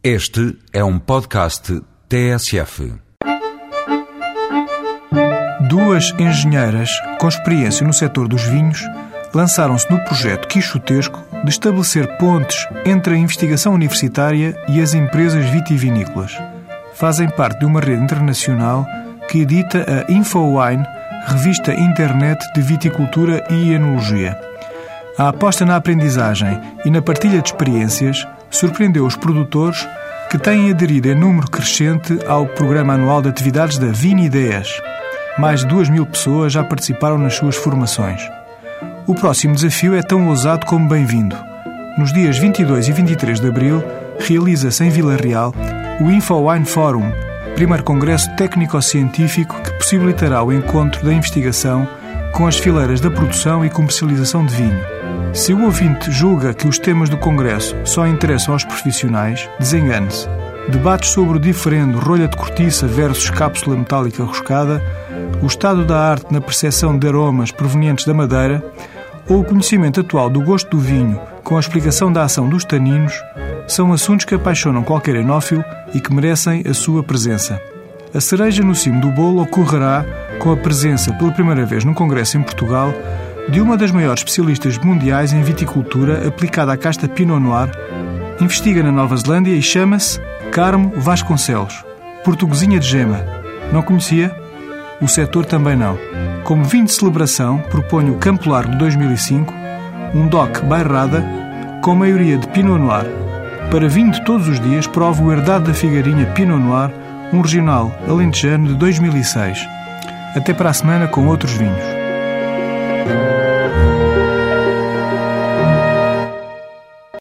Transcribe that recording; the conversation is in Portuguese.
Este é um podcast TSF. Duas engenheiras com experiência no setor dos vinhos lançaram-se no projeto quixotesco de estabelecer pontes entre a investigação universitária e as empresas vitivinícolas. Fazem parte de uma rede internacional que edita a InfoWine, revista internet de viticultura e enologia. A aposta na aprendizagem e na partilha de experiências surpreendeu os produtores que têm aderido em número crescente ao programa anual de atividades da Vini Ideias. Mais de 2 mil pessoas já participaram nas suas formações. O próximo desafio é tão ousado como bem-vindo. Nos dias 22 e 23 de abril, realiza-se em Vila Real o InfoWine Forum, primeiro congresso técnico-científico que possibilitará o encontro da investigação com as fileiras da produção e comercialização de vinho. Se o ouvinte julga que os temas do Congresso só interessam aos profissionais, desengane-se. Debates sobre o diferendo rolha de cortiça versus cápsula metálica roscada, o estado da arte na percepção de aromas provenientes da madeira ou o conhecimento atual do gosto do vinho com a explicação da ação dos taninos são assuntos que apaixonam qualquer enófilo e que merecem a sua presença. A cereja no cimo do bolo ocorrerá com a presença pela primeira vez num congresso em Portugal de uma das maiores especialistas mundiais em viticultura aplicada à casta Pinot Noir, investiga na Nova Zelândia e chama-se Carmo Vasconcelos, portuguesinha de gema. Não conhecia? O setor também não. Como vinho de celebração, proponho o Campo Largo de 2005, um DOC bairrada com maioria de Pinot Noir. Para vinho de todos os dias, provo o Herdade da Figueirinha Pinot Noir, um regional alentejano de 2006. Até para a semana com outros vinhos.